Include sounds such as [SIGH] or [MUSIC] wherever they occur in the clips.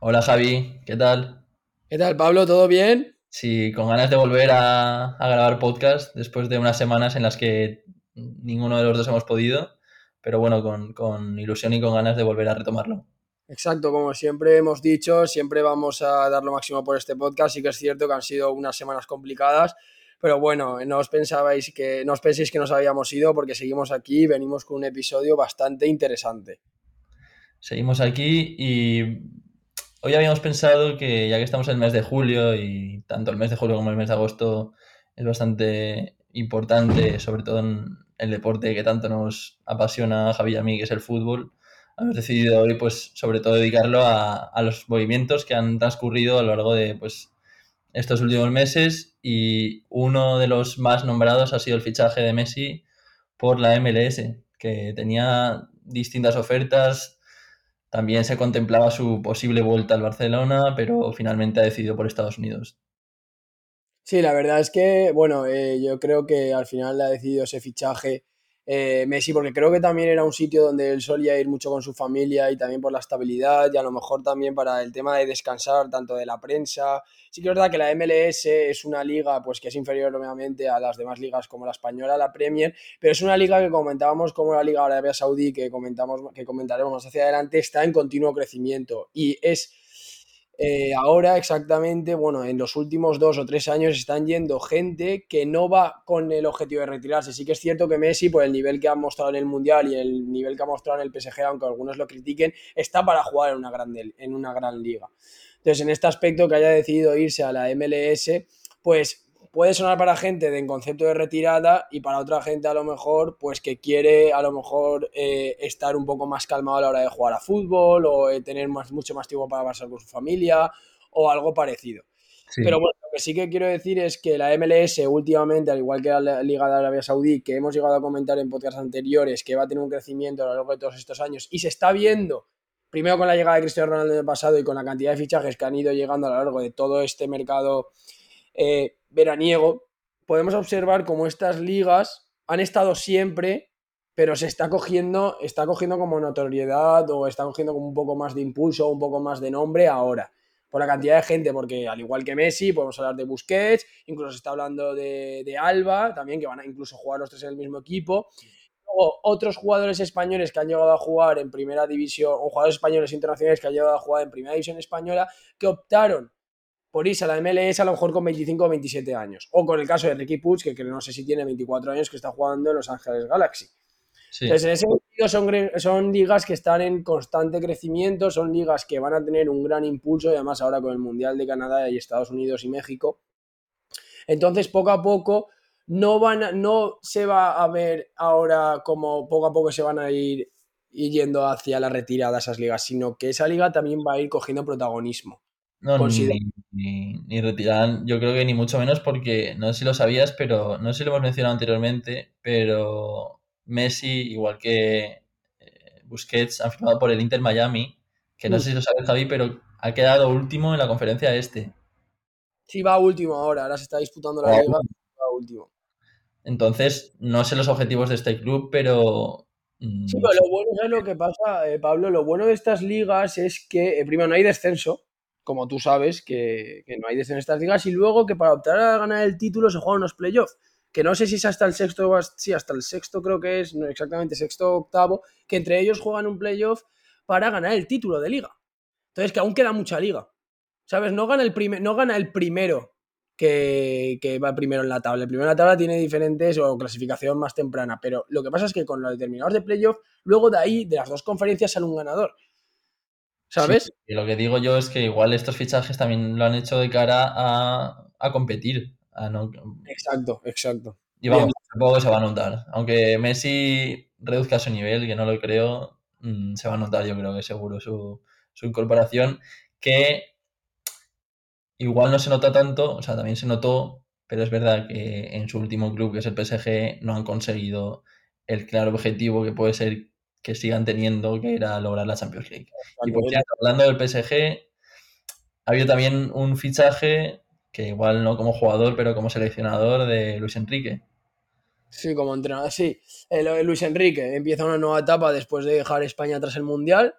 Hola Javi, ¿qué tal? ¿Qué tal, Pablo? ¿Todo bien? Sí, con ganas de volver a, a grabar podcast después de unas semanas en las que ninguno de los dos hemos podido, pero bueno, con, con ilusión y con ganas de volver a retomarlo. Exacto, como siempre hemos dicho, siempre vamos a dar lo máximo por este podcast. Sí que es cierto que han sido unas semanas complicadas, pero bueno, no os pensabais que no os penséis que nos habíamos ido porque seguimos aquí y venimos con un episodio bastante interesante. Seguimos aquí y hoy habíamos pensado que ya que estamos en el mes de julio y tanto el mes de julio como el mes de agosto es bastante importante, sobre todo en el deporte que tanto nos apasiona a Javi y a mí, que es el fútbol, hemos decidido hoy pues sobre todo dedicarlo a, a los movimientos que han transcurrido a lo largo de pues estos últimos meses y uno de los más nombrados ha sido el fichaje de Messi por la MLS, que tenía distintas ofertas, también se contemplaba su posible vuelta al Barcelona, pero finalmente ha decidido por Estados Unidos. Sí, la verdad es que, bueno, eh, yo creo que al final ha decidido ese fichaje eh, Messi, porque creo que también era un sitio donde él solía ir mucho con su familia y también por la estabilidad y a lo mejor también para el tema de descansar tanto de la prensa. Sí que es verdad que la MLS es una liga pues que es inferior obviamente a las demás ligas como la española, la Premier, pero es una liga que comentábamos como la Liga Arabia Saudí que comentamos que comentaremos más hacia adelante está en continuo crecimiento y es eh, ahora exactamente, bueno, en los últimos dos o tres años están yendo gente que no va con el objetivo de retirarse. Sí que es cierto que Messi, por el nivel que ha mostrado en el Mundial y el nivel que ha mostrado en el PSG, aunque algunos lo critiquen, está para jugar en una gran, en una gran liga. Entonces, en este aspecto que haya decidido irse a la MLS, pues puede sonar para gente de en concepto de retirada y para otra gente a lo mejor, pues que quiere a lo mejor eh, estar un poco más calmado a la hora de jugar a fútbol o eh, tener más, mucho más tiempo para pasar con su familia o algo parecido. Sí. Pero bueno, lo que sí que quiero decir es que la MLS últimamente, al igual que la Liga de Arabia Saudí, que hemos llegado a comentar en podcasts anteriores, que va a tener un crecimiento a lo largo de todos estos años y se está viendo primero con la llegada de Cristiano Ronaldo en el pasado y con la cantidad de fichajes que han ido llegando a lo largo de todo este mercado eh, veraniego, podemos observar cómo estas ligas han estado siempre, pero se está cogiendo, está cogiendo como notoriedad o está cogiendo como un poco más de impulso, un poco más de nombre ahora. Por la cantidad de gente, porque al igual que Messi, podemos hablar de Busquets, incluso se está hablando de, de Alba, también, que van a incluso jugar los tres en el mismo equipo. Luego, otros jugadores españoles que han llegado a jugar en primera división, o jugadores españoles internacionales que han llegado a jugar en primera división española, que optaron por irse a la MLS a lo mejor con 25 o 27 años. O con el caso de Ricky Puig, que, que no sé si tiene 24 años, que está jugando en Los Ángeles Galaxy. Sí. Entonces, en ese sentido, son, son, ligas que están en constante crecimiento, son ligas que van a tener un gran impulso, y además ahora con el Mundial de Canadá y Estados Unidos y México. Entonces, poco a poco, no, van a, no se va a ver ahora como poco a poco se van a ir, ir yendo hacia la retirada esas ligas, sino que esa liga también va a ir cogiendo protagonismo. No, ni, ni, yo creo que ni mucho menos porque no sé si lo sabías, pero no sé si lo hemos mencionado anteriormente, pero Messi, igual que eh, Busquets, han firmado por el Inter Miami, que no Mm. sé si lo sabes Javi, pero ha quedado último en la conferencia este. Sí, va último ahora, ahora se está disputando la liga, va último. Entonces, no sé los objetivos de este club, pero Sí, mm, pero lo bueno es lo que pasa, eh, Pablo, lo bueno de estas ligas es que, eh, primero, no hay descenso, como tú sabes, que, no hay descenso en estas ligas, y luego que para optar a ganar el título se juegan unos playoffs, que no sé si es hasta el sexto, sí, hasta el sexto creo que es, no exactamente sexto octavo, que entre ellos juegan un playoff para ganar el título de liga. Entonces, que aún queda mucha liga. ¿Sabes? No gana el, prime- no gana el primero que, que va primero en la tabla. El primero en la tabla tiene diferentes o clasificación más temprana, pero lo que pasa es que con los determinados de playoff, luego de ahí, de las dos conferencias, sale un ganador. Sí, ¿Sabes? y lo que digo yo es que igual estos fichajes también lo han hecho de cara a, a competir. a no- Exacto, exacto. y vamos, que se va a notar. Aunque Messi reduzca su nivel, que no lo creo, mm, se va a notar yo creo que seguro su, su incorporación, que igual no se nota tanto, o sea, también se notó, pero es verdad que en su último club, que es el PSG, no han conseguido el claro objetivo que puede ser que sigan teniendo, que era lograr la Champions League. Y por cierto, hablando del PSG, ha habido también un fichaje, que igual no como jugador, pero como seleccionador de Luis Enrique. Sí, como entrenador, sí. Eh, Luis Enrique empieza una nueva etapa después de dejar España tras el Mundial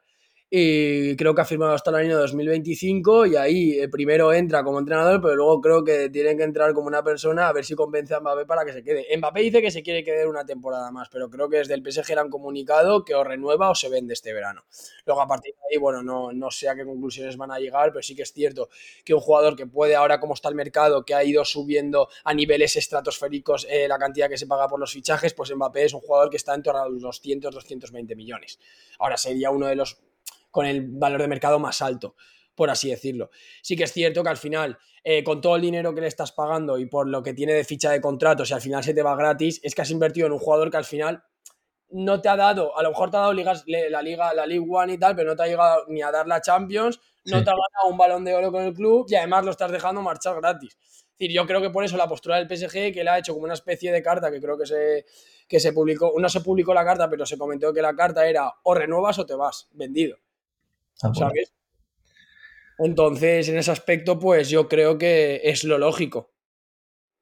y creo que ha firmado hasta el año 2025 y ahí eh, primero entra como entrenador, pero luego creo que tiene que entrar como una persona a ver si convence a Mbappé para que se quede. Mbappé dice que se quiere quedar una temporada más, pero creo que desde el PSG le han comunicado que o renueva o se vende este verano. Luego a partir de ahí, bueno, no, no sé a qué conclusiones van a llegar, pero sí que es cierto que un jugador que puede ahora como está el mercado, que ha ido subiendo a niveles estratosféricos eh, la cantidad que se paga por los fichajes, pues Mbappé es un jugador que está en torno a los 200, 220 millones. Ahora sería uno de los con el valor de mercado más alto, por así decirlo. Sí que es cierto que al final, eh, con todo el dinero que le estás pagando y por lo que tiene de ficha de contrato, si al final se te va gratis, es que has invertido en un jugador que al final no te ha dado, a lo mejor te ha dado ligas, la liga, la League One y tal, pero no te ha llegado ni a dar la Champions, no te ha ganado un balón de oro con el club y además lo estás dejando marchar gratis. Es decir, yo creo que por eso la postura del PSG, que le ha hecho como una especie de carta que creo que se, que se publicó, no se publicó la carta, pero se comentó que la carta era o renuevas o te vas, vendido. Ah, bueno. ¿sabes? Entonces, en ese aspecto, pues yo creo que es lo lógico.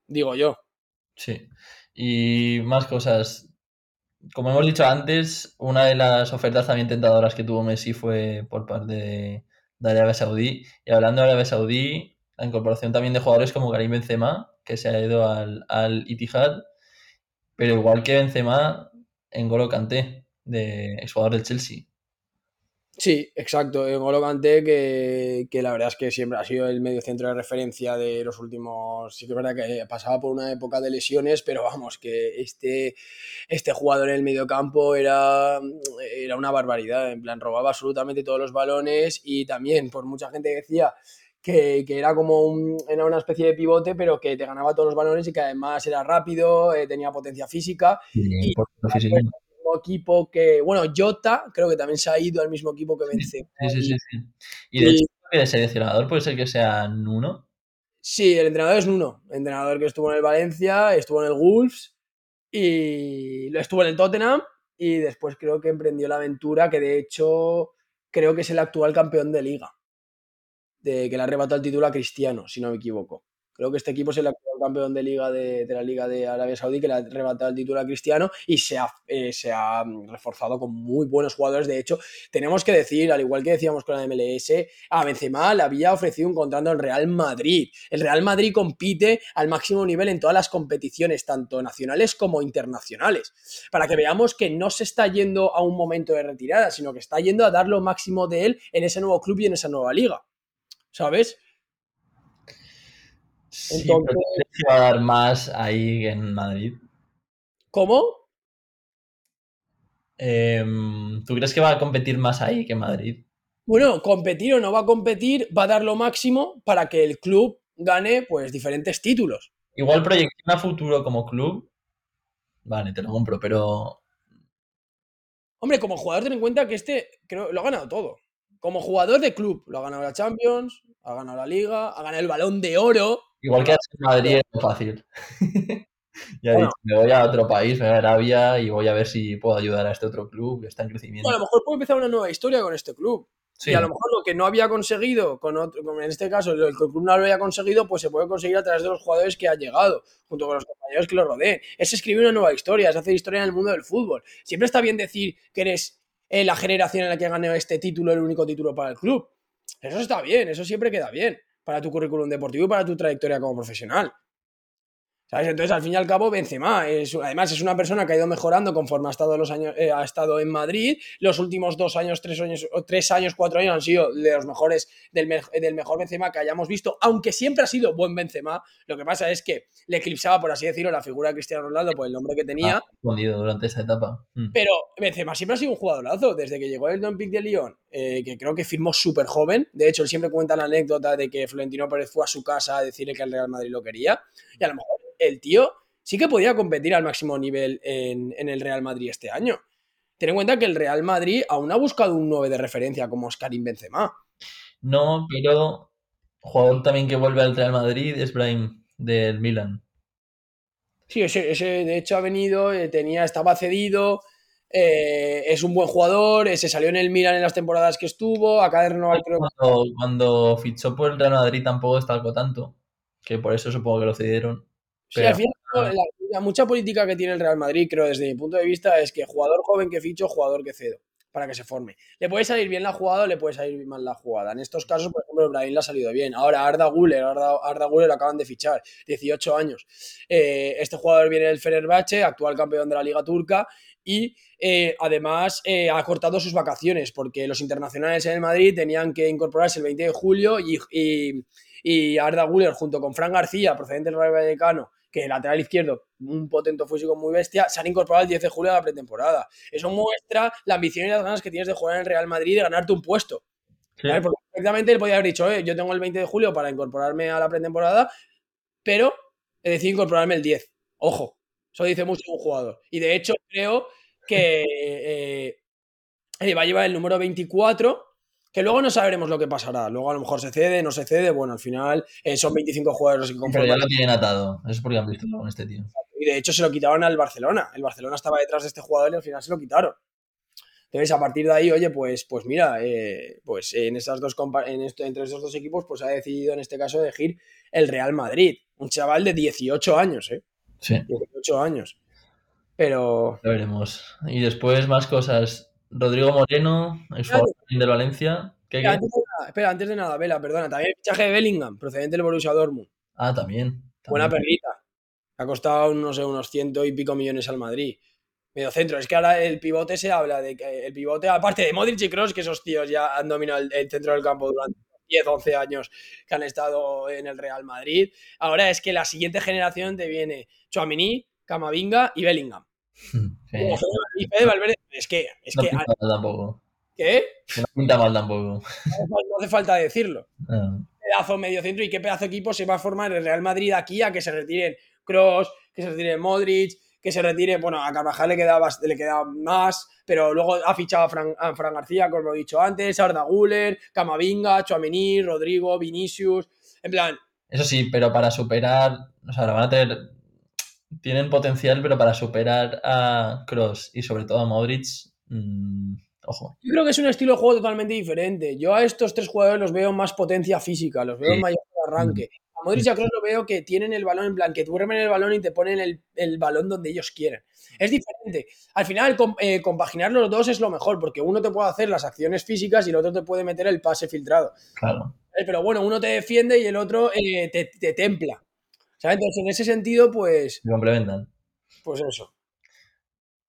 Digo yo. Sí. Y más cosas. Como hemos dicho antes, una de las ofertas también tentadoras que tuvo Messi fue por parte de, de Arabia Saudí. Y hablando de Arabia Saudí, la incorporación también de jugadores como Karim Benzema, que se ha ido al, al Itihad, pero igual que Benzema, N'Golo Kanté, de exjugador del Chelsea. Sí, exacto. En Golo Kanté, que, que la verdad es que siempre ha sido el medio centro de referencia de los últimos. Sí que es verdad que pasaba por una época de lesiones, pero vamos, que este, este jugador en el mediocampo era, era una barbaridad. En plan, robaba absolutamente todos los balones y también, por mucha gente decía que, que era como un, era una especie de pivote, pero que te ganaba todos los balones y que además era rápido, eh, tenía potencia física. Y, Y-. mismo equipo que, bueno, Jota creo que también se ha ido al mismo equipo que Benzema. Sí, sí, sí, sí. Y de Y- hecho, de seleccionador puede ser que sea Nuno. Sí, el entrenador es Nuno, entrenador que estuvo en el Valencia, estuvo en el Wolves y lo estuvo en el Tottenham y después creo que emprendió la aventura que de hecho creo que es el actual campeón de liga, de que le arrebató el título a Cristiano, si no me equivoco. Creo que este equipo es el actual campeón de liga de, la Liga de Arabia Saudí, que le ha arrebatado el título a Cristiano y se ha, eh, mm, reforzado con muy buenos jugadores. De hecho, tenemos que decir, al igual que decíamos con la MLS, a Benzema le había ofrecido un contrato en Real Madrid. El Real Madrid compite al máximo nivel en todas las competiciones, tanto nacionales como internacionales. Para que veamos que no se está yendo a un momento de retirada, sino que está yendo a dar lo máximo de él en ese nuevo club y en esa nueva liga. ¿Sabes? Sí, Entonces- pero ¿crees que va a dar más ahí que en Madrid? ¿Cómo? Em, ¿tú crees que va a competir más ahí que en Madrid? Bueno, competir o no va a competir, va a dar lo máximo para que el club gane pues diferentes títulos. Igual proyección a futuro como club. Vale, te lo compro, pero Hombre, como jugador ten en cuenta que este creo, lo ha ganado todo. Como jugador de club, lo ha ganado la Champions, ha ganado la Liga, ha ganado el Balón de Oro. igual que en Madrid es fácil. [LAUGHS] ya he Bueno. dicho, me voy a otro país, me voy a Arabia y voy a ver si puedo ayudar a este otro club que está en crecimiento. A lo mejor puede empezar una nueva historia con este club. Sí, Y a lo mejor lo que no había conseguido, con otro, como en este caso, el club no lo había conseguido, pues se puede conseguir a través de los jugadores que han llegado, junto con los compañeros que lo rodeen. Es escribir una nueva historia, es hacer historia en el mundo del fútbol. Siempre está bien decir que eres eh, la generación en la que ganó este título, el único título para el club. Eso está bien, eso siempre queda bien para tu currículum deportivo y para tu trayectoria como profesional. ¿Sabes? Entonces, al fin y al cabo, Benzema, es, además es una persona que ha ido mejorando conforme ha estado, los años, eh, ha estado en Madrid. Los últimos dos años, tres años, tres años, cuatro años han sido de los mejores, del, me- del mejor Benzema que hayamos visto, aunque siempre ha sido buen Benzema. Lo que pasa es que le eclipsaba, por así decirlo, la figura de Cristiano Ronaldo por el nombre que tenía. ha respondido durante esa etapa. Mm. Pero Benzema siempre ha sido un jugadorazo, desde que llegó el Olympique de Lyon, eh, que creo que firmó súper joven. De hecho, él siempre cuenta la anécdota de que Florentino Pérez fue a su casa a decirle que el Real Madrid lo quería. Y a lo mejor el tío sí que podía competir al máximo nivel en, en el Real Madrid este año. Ten en cuenta que el Real Madrid aún ha buscado un 9 de referencia como Oscarín Benzema. No, pero jugador también que vuelve al Real Madrid es Brahim del Milan. Sí, ese, ese, de hecho ha venido, eh, tenía, estaba cedido, eh, es un buen jugador, eh, se salió en el Milan en las temporadas que estuvo, acaba de renovar creo Cuando, cuando fichó por el Real Madrid tampoco destacó tanto, que por eso supongo que lo cedieron. Sí, Pero- al final, la, la mucha política que tiene el Real Madrid, creo, desde mi punto de vista, es que jugador joven que ficho, jugador que cedo. para que se forme. Le puede salir bien la jugada o le puede salir mal la jugada. En estos casos, por ejemplo, Brahim le ha salido bien. Ahora Arda Guller, Arda, Arda Guller lo acaban de fichar, 18 años. Eh, este jugador viene del Fenerbahce, actual campeón de la Liga Turca, y eh, además eh, ha cortado sus vacaciones porque los internacionales en el Madrid tenían que incorporarse el 20 de julio y, y, y Arda Guller junto con Fran García, procedente del Rayo Vallecano, que el lateral izquierdo, un potente físico muy bestia, se han incorporado el 10 de julio a la pretemporada. Eso muestra la ambición y las ganas que tienes de jugar en el Real Madrid y de ganarte un puesto. Sí. ¿Vale? Porque perfectamente él podía haber dicho, eh, yo tengo el 20 de julio para incorporarme a la pretemporada, pero he decidido incorporarme el 10. Ojo, eso dice mucho un jugador. Y de hecho creo que eh, eh, va a llevar el número 24, que luego no sabremos lo que pasará. Luego a lo mejor se cede, no se cede. Bueno, al final eh, son 25 jugadores que Pero ya conforman. lo tienen atado. Eso es porque han visto con este tío. Y de hecho se lo quitaron al Barcelona. El Barcelona estaba detrás de este jugador y al final se lo quitaron. Entonces, a partir de ahí, oye, pues, pues mira, eh, pues en estas dos compa- en esto, entre esos dos equipos, pues ha decidido en este caso elegir el Real Madrid. Un chaval de 18 años, ¿eh? Sí, 18 años. Pero. veremos. Y después más cosas. Rodrigo Moreno, exjugador también del Valencia. ¿Qué, Espera, qué? antes de nada, espera, antes de nada, Vela, perdona. También el fichaje de Bellingham, procedente del Borussia Dortmund. Ah, también. Buena perlita. Ha costado, no sé, unos ciento y pico millones al Madrid. Medio centro. Es que ahora el pivote se habla de que el pivote, aparte de Modric y Kroos, que esos tíos ya han dominado el, el centro del campo durante 10, 11 años que han estado en el Real Madrid. Ahora es que la siguiente generación te viene Chouamini, Camavinga y Bellingham. [LAUGHS] Y Fede Valverde, es que, es No que, pinta mal tampoco. ¿qué? No pinta mal tampoco. No hace falta decirlo. [LAUGHS] Ah, pedazo medio centro y qué pedazo de equipo se va a formar el Real Madrid aquí a que se retiren Cross, que se retire Modric, que se retire, bueno, a Carvajal le queda, bast- le queda más, pero luego ha fichado a Fran, a Fran García, como he dicho antes, Arda Guller, Camavinga, Chouameni, Rodrigo, Vinicius, en plan, Eso sí, pero para superar. O sea, van a tener. Tienen potencial, pero para superar a Cross y sobre todo a Modric. mm, ojo. yo creo que es un estilo de juego totalmente diferente. Yo a estos tres jugadores los veo más potencia física, los veo Sí. mayor arranque. A Modric y a Kroos lo veo que tienen el balón en plan, que duermen el balón y te ponen el, el balón donde ellos quieren. Es diferente. Al final, com- eh, compaginar los dos es lo mejor, porque uno te puede hacer las acciones físicas y el otro te puede meter el pase filtrado. Claro. Eh, Pero bueno, uno te defiende y el otro eh, te, te templa. ¿Sabes? Entonces, en ese sentido, pues, Se complementan. pues eso.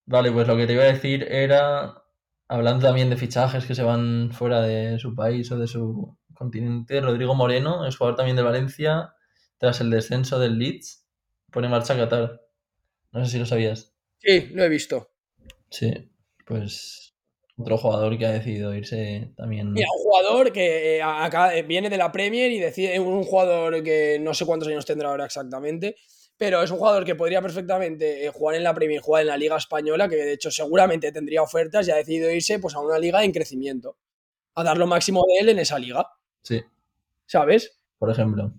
Vale, pues lo que te iba a decir era. Hablando también de fichajes que se van fuera de su país o de su continente, Rodrigo Moreno es jugador también de Valencia, tras el descenso del Leeds, pone en marcha a Qatar. No sé si lo sabías. Sí, lo he visto. Sí, pues otro jugador que ha decidido irse también. Mira, un jugador que eh, acá eh, viene de la Premier y decide, un jugador que no sé cuántos años tendrá ahora exactamente, pero es un jugador que podría perfectamente eh, jugar en la Premier, jugar en la Liga Española, que de hecho seguramente tendría ofertas y ha decidido irse pues, a una liga en crecimiento, a dar lo máximo de él en esa liga, Sí, ¿sabes? por ejemplo.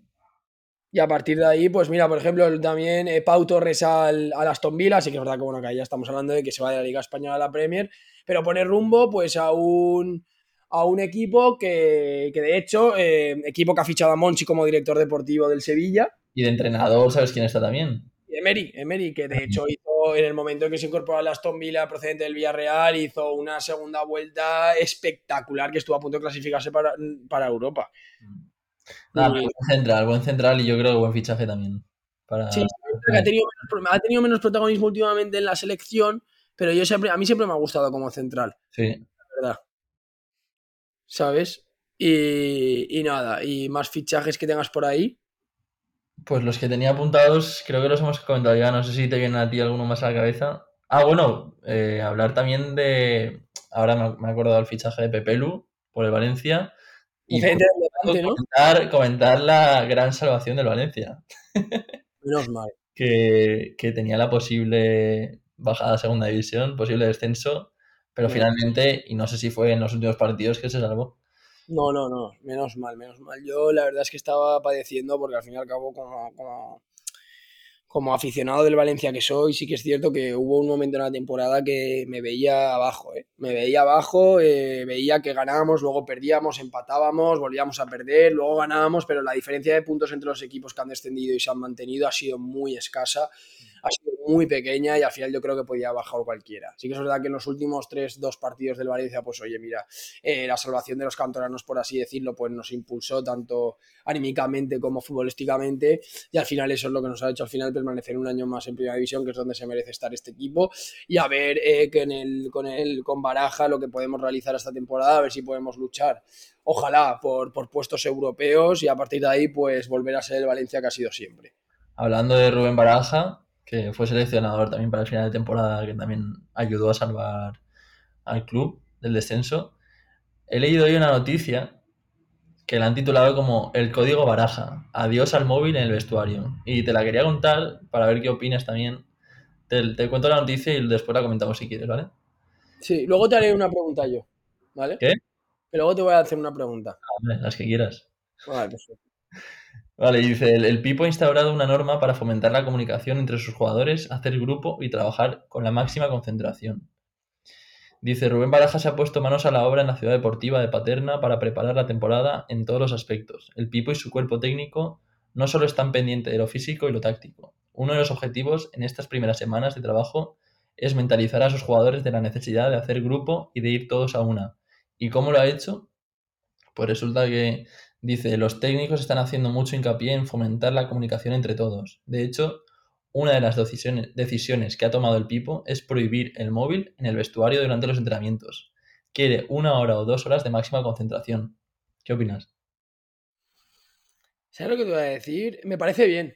Y a partir de ahí, pues mira, por ejemplo, también eh, Pau Torres al, al Aston Villa, así que es verdad que bueno, que ahí ya estamos hablando de que se va de la Liga Española a la Premier, pero pone rumbo pues a un, a un equipo que, que de hecho, eh, equipo que ha fichado a Monchi como director deportivo del Sevilla, Y de entrenador, ¿sabes quién está también? Emery, Emery, que de hecho hizo en el momento en que se incorporó al Aston Villa procedente del Villarreal, hizo una segunda vuelta espectacular que estuvo a punto de clasificarse para, para Europa. Nada, pero buen central, buen central y yo creo que buen fichaje también. Para... Sí, que ha tenido, menos, ha tenido menos protagonismo últimamente en la selección, pero yo siempre, a mí siempre me ha gustado como central, Sí. la verdad. ¿Sabes? Y, y nada, y más fichajes que tengas por ahí. Pues los que tenía apuntados, creo que los hemos comentado ya. No sé si te viene a ti alguno más a la cabeza. Ah, bueno, eh, hablar también de. Ahora me, he acordado del fichaje de Pepelu por el Valencia. Y Levante, ¿no? comentar, comentar la gran salvación del Valencia, [LAUGHS] Menos mal. que, que tenía la posible bajada a segunda división, posible descenso, pero finalmente, y no sé si fue en los últimos partidos que se salvó. No, no, no, menos mal, menos mal. Yo la verdad es que estaba padeciendo porque al fin y al cabo como, como, como aficionado del Valencia que soy, sí que es cierto que hubo un momento en la temporada que me veía abajo, ¿eh? Me veía abajo, eh, veía que ganábamos, luego perdíamos, empatábamos, volvíamos a perder, luego ganábamos, pero la diferencia de puntos entre los equipos que han descendido y se han mantenido ha sido muy escasa, muy pequeña y al final yo creo que podía bajar cualquiera. Sí que es verdad que en los últimos tres, dos partidos del Valencia, pues oye, mira, eh, la salvación de los cantoranos, por así decirlo, pues nos impulsó tanto anímicamente como futbolísticamente y al final eso es lo que nos ha hecho al final permanecer un año más en Primera División, que es donde se merece estar este equipo y a ver eh, que en el, con, el, con Baraja lo que podemos realizar esta temporada, a ver si podemos luchar ojalá por, por puestos europeos y a partir de ahí pues volver a ser el Valencia que ha sido siempre. Hablando de Rubén Baraja, que fue seleccionador también para el final de temporada, que también ayudó a salvar al club del descenso. He leído hoy una noticia que la han titulado como El código baraja, adiós al móvil en el vestuario. Y te la quería contar para ver qué opinas también. Te, te cuento la noticia y después la comentamos si quieres, ¿vale? Sí, luego te haré una pregunta yo, ¿vale? ¿Qué? Que luego te voy a hacer una pregunta. Vale, las que quieras. Vale, perfecto. Vale, dice, el, el Pipo ha instaurado una norma para fomentar la comunicación entre sus jugadores, hacer grupo y trabajar con la máxima concentración. Dice, Rubén Baraja se ha puesto manos a la obra en la ciudad deportiva de Paterna para preparar la temporada en todos los aspectos. El Pipo y su cuerpo técnico no solo están pendientes de lo físico y lo táctico. Uno de los objetivos en estas primeras semanas de trabajo es mentalizar a sus jugadores de la necesidad de hacer grupo y de ir todos a una. ¿Y cómo lo ha hecho? Pues resulta que dice, los técnicos están haciendo mucho hincapié en fomentar la comunicación entre todos. De hecho, una de las decisiones, decisiones que ha tomado el Pipo es prohibir el móvil en el vestuario durante los entrenamientos. Quiere una hora o dos horas de máxima concentración. ¿Qué opinas? ¿Sabes lo que te voy a decir? Me parece bien.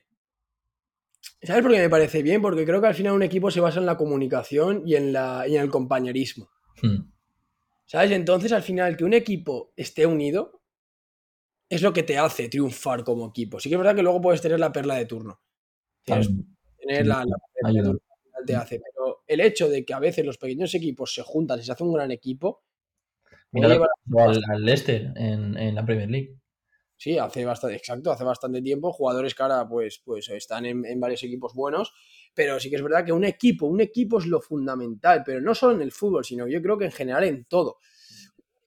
¿Sabes por qué me parece bien? Porque creo que al final un equipo se basa en la comunicación y en, la, y en el compañerismo. Hmm. ¿Sabes? Entonces, al final, que un equipo esté unido es lo que te hace triunfar como equipo. Sí que es verdad que luego puedes tener la perla de turno. Tener sí, la, la perla de turno al final te hace. Pero el hecho de que a veces los pequeños equipos se juntan y se hace un gran equipo, Mira al, al Leicester en, en la Premier League. Sí, hace bastante, exacto, hace bastante tiempo. Jugadores que ahora pues, pues están en, en varios equipos buenos. Pero sí que es verdad que un equipo, un equipo es lo fundamental, pero no solo en el fútbol, sino yo creo que en general en todo.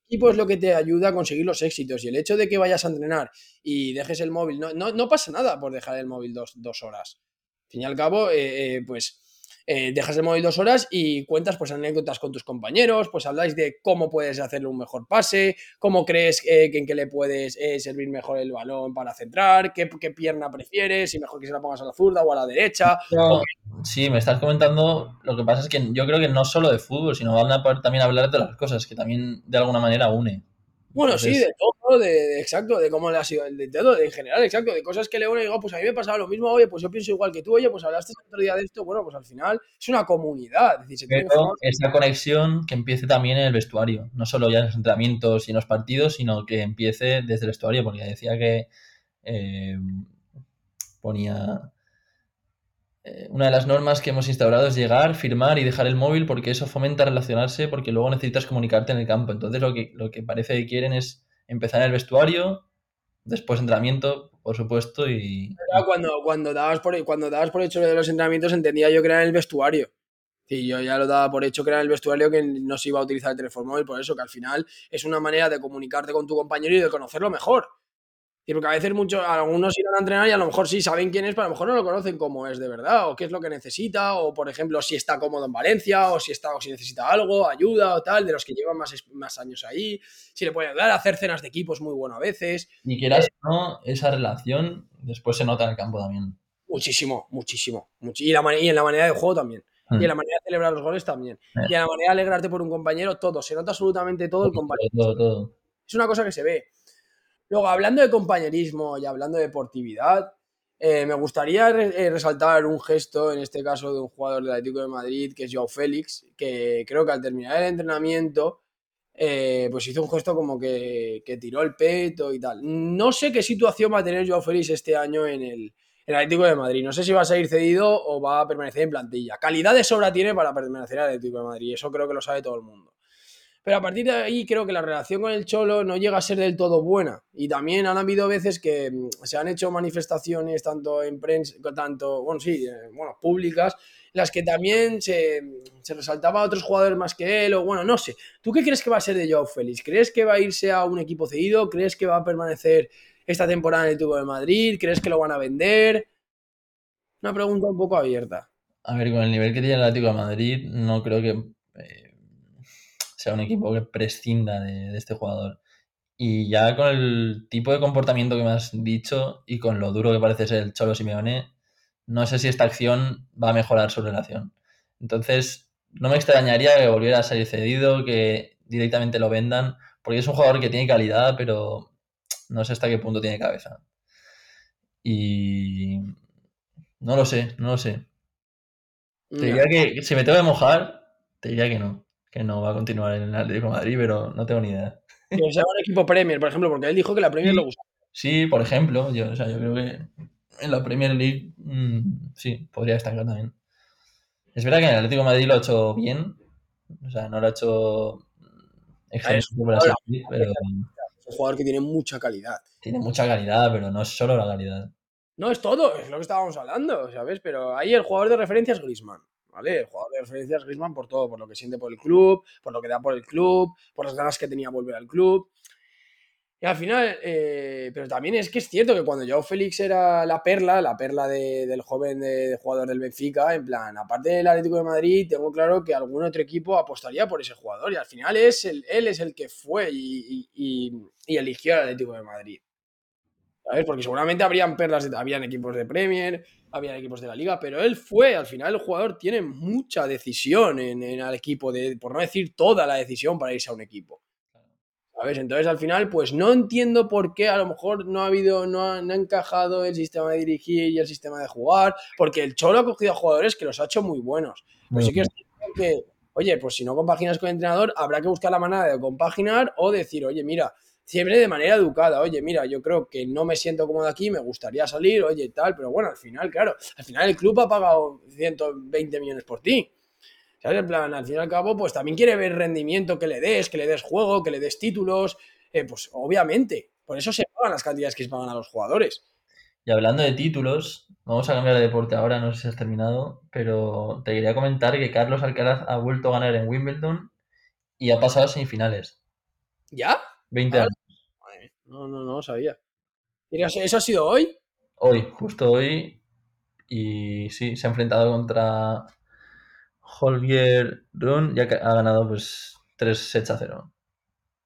Equipo es lo que te ayuda a conseguir los éxitos. Y el hecho de que vayas a entrenar y dejes el móvil, no, no, no pasa nada por dejar el móvil dos, dos horas. Al fin y al cabo, eh, eh, pues eh, dejas el móvil dos horas y cuentas pues anécdotas con tus compañeros, pues habláis de cómo puedes hacerle un mejor pase, cómo crees eh, que en qué le puedes eh, servir mejor el balón para centrar, qué, qué pierna prefieres, si mejor que se la pongas a la zurda o a la derecha. No, sí, me estás comentando. Lo que pasa es que yo creo que no solo de fútbol, sino van a poder también hablar de las cosas que también de alguna manera une. Bueno, sí, de todo, de, de- exacto, de cómo le ha sido, de todo, de- en general, exacto, de cosas que le uno y digo, pues a mí me pasaba lo mismo, oye, pues yo pienso igual que tú, oye, pues hablaste el otro día de esto, bueno, pues al final es una comunidad, es decir, se Pero formar- esa conexión que empiece también en el vestuario, no solo ya en los entrenamientos y en los partidos, sino que empiece desde el vestuario, porque decía que eh, ponía una de las normas que hemos instaurado es llegar, firmar y dejar el móvil porque eso fomenta relacionarse porque luego necesitas comunicarte en el campo. Entonces lo que, lo que parece que quieren es empezar en el vestuario, después entrenamiento, por supuesto, y, Ya cuando, cuando, dabas por, cuando dabas por hecho de los entrenamientos, entendía yo que era en el vestuario. Sí, yo ya lo daba por hecho que era en el vestuario que no se iba a utilizar el teléfono móvil, por eso que al final es una manera de comunicarte con tu compañero y de conocerlo mejor. Porque a veces muchos, algunos irán a entrenar y a lo mejor sí saben quién es, pero a lo mejor no lo conocen cómo es de verdad, o qué es lo que necesita, o por ejemplo, si está cómodo en Valencia, o si está, o si necesita algo, ayuda o tal, de los que llevan más, más años ahí, si le puede ayudar a hacer cenas de equipo es muy bueno a veces. y quieras o no, esa relación después se nota en el campo también. Muchísimo, muchísimo. much- y, la y en la manera de juego también. Mm. Y en la manera de celebrar los goles también. Eh. Y en la manera de alegrarte por un compañero, todo. Se nota absolutamente todo el compañero. Todo, todo. Es una cosa que se ve. Luego, hablando de compañerismo y hablando de deportividad, eh, me gustaría eh, resaltar un gesto, en este caso de un jugador del Atlético de Madrid, que es Joao Félix, que creo que al terminar el entrenamiento, eh, pues hizo un gesto como que, que tiró el peto y tal. No sé qué situación va a tener Joao Félix este año en el, en el Atlético de Madrid. No sé si va a seguir cedido o va a permanecer en plantilla. Calidad de sobra tiene para permanecer al Atlético de Madrid. Eso creo que lo sabe todo el mundo. Pero a partir de ahí creo que la relación con el Cholo no llega a ser del todo buena. Y también han habido veces que mm, se han hecho manifestaciones tanto en prensa, tanto, bueno, sí, eh, bueno, públicas, las que también se, se resaltaba a otros jugadores más que él, o bueno, no sé. ¿Tú qué crees que va a ser de Joao Félix? ¿Crees que va a irse a un equipo cedido? ¿Crees que va a permanecer esta temporada en el Atlético de Madrid? ¿Crees que lo van a vender? Una pregunta un poco abierta. A ver, con el nivel que tiene el Atlético de Madrid, no creo que eh, sea un equipo que prescinda de, de este jugador. Y ya con el tipo de comportamiento que me has dicho y con lo duro que parece ser el Cholo Simeone, no sé si esta acción va a mejorar su relación. Entonces, no me extrañaría que volviera a salir cedido, que directamente lo vendan, porque es un jugador que tiene calidad, pero no sé hasta qué punto tiene cabeza. Y no lo sé, no lo sé. Te diría que si me tengo que mojar, te diría que no, que no va a continuar en el Atlético de Madrid, pero no tengo ni idea. Que sea un equipo Premier, por ejemplo, porque él dijo que la Premier Sí. le gusta. Sí, por ejemplo, yo, o sea, yo creo que en la Premier League mm, sí, podría destacar también. Es verdad que en el Atlético de Madrid lo ha hecho bien, o sea, no lo ha hecho excelente, por así decir, pero Es un jugador que tiene mucha calidad. tiene mucha calidad, pero no es solo la calidad. No, es todo, es lo que estábamos hablando, ¿sabes? Pero ahí el jugador de referencia es Griezmann, ¿vale? El jugador de referencia es Griezmann por todo, por lo que siente por el club, por lo que da por el club, por las ganas que tenía volver al club. Y al final, eh, pero también es que es cierto que cuando Joao Félix era la perla, la perla de- del joven de, de jugador del Benfica, en plan, aparte del Atlético de Madrid, tengo claro que algún otro equipo apostaría por ese jugador. Y al final es el, él es el que fue y, y- y- y eligió al Atlético de Madrid. ¿Sabes? Porque seguramente habrían perlas, de- habían equipos de Premier, habían equipos de la Liga, pero él fue, al final el jugador tiene mucha decisión en, en el equipo, de, por no decir toda la decisión para irse a un equipo. ¿Sabes? Entonces al final, pues no entiendo por qué a lo mejor no ha habido, no ha, no ha encajado el sistema de dirigir y el sistema de jugar, porque el Cholo ha cogido a jugadores que los ha hecho muy buenos. Pero Muy sí que es que, oye, pues si no compaginas con el entrenador, habrá que buscar la manera de compaginar o decir, oye, mira, siempre de manera educada, oye, mira, yo creo que no me siento cómodo aquí, me gustaría salir, oye, tal, pero bueno, al final, claro, al final el club ha pagado 120 millones por ti. ¿Sabes? En plan, al fin y al cabo, pues también quiere ver rendimiento que le des, que le des juego, que le des títulos, eh, pues obviamente, por eso se pagan las cantidades que se pagan a los jugadores. Y hablando de títulos, vamos a cambiar de deporte ahora, no sé si has terminado, pero te quería comentar que Carlos Alcaraz ha vuelto a ganar en Wimbledon y ha pasado a semifinales. ¿Ya? 20 Ah. años. No, no, no sabía. ¿Eso ha sido hoy? Hoy, justo hoy. Y sí, se ha enfrentado contra Holger Run y ha, ha ganado pues 3 sets a 0.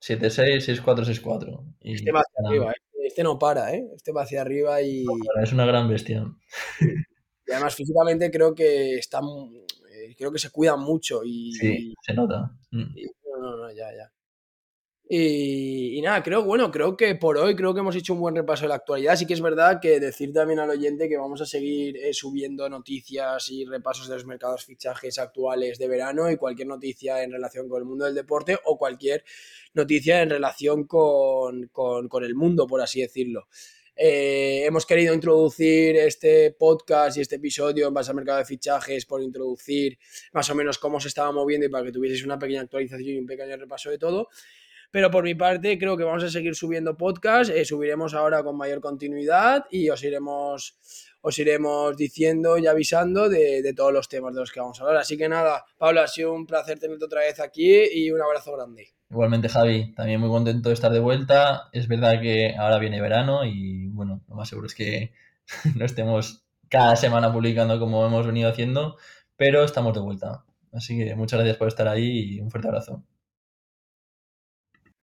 7-6, 6-4, 6-4. Y Este va hacia arriba, ¿eh? Este no para, ¿eh? Este va hacia arriba y, es una gran bestia. [LAUGHS] y además físicamente creo que está, eh, creo que se cuida mucho y, Sí, se nota. Mm. y- no, no, no, ya, ya. Y, nada, creo, bueno, creo que por hoy creo que hemos hecho un buen repaso de la actualidad. Sí que es verdad que decir también al oyente que vamos a seguir eh, subiendo noticias y repasos de los mercados fichajes actuales de verano y cualquier noticia en relación con el mundo del deporte o cualquier noticia en relación con, con- con el mundo, por así decirlo. Eh, hemos querido introducir este podcast y este episodio en base al mercado de fichajes por introducir más o menos cómo se estaba moviendo y para que tuvieseis una pequeña actualización y un pequeño repaso de todo. Pero por mi parte creo que vamos a seguir subiendo podcast, eh, subiremos ahora con mayor continuidad y os iremos, os iremos diciendo y avisando de, todos los temas de los que vamos a hablar. Así que nada, Pablo, ha sido un placer tenerte otra vez aquí y un abrazo grande. Igualmente, Javi, también muy contento de estar de vuelta. Es verdad que ahora viene verano y bueno, lo más seguro es que [LAUGHS] no estemos cada semana publicando como hemos venido haciendo, pero estamos de vuelta. Así que muchas gracias por estar ahí y un fuerte abrazo.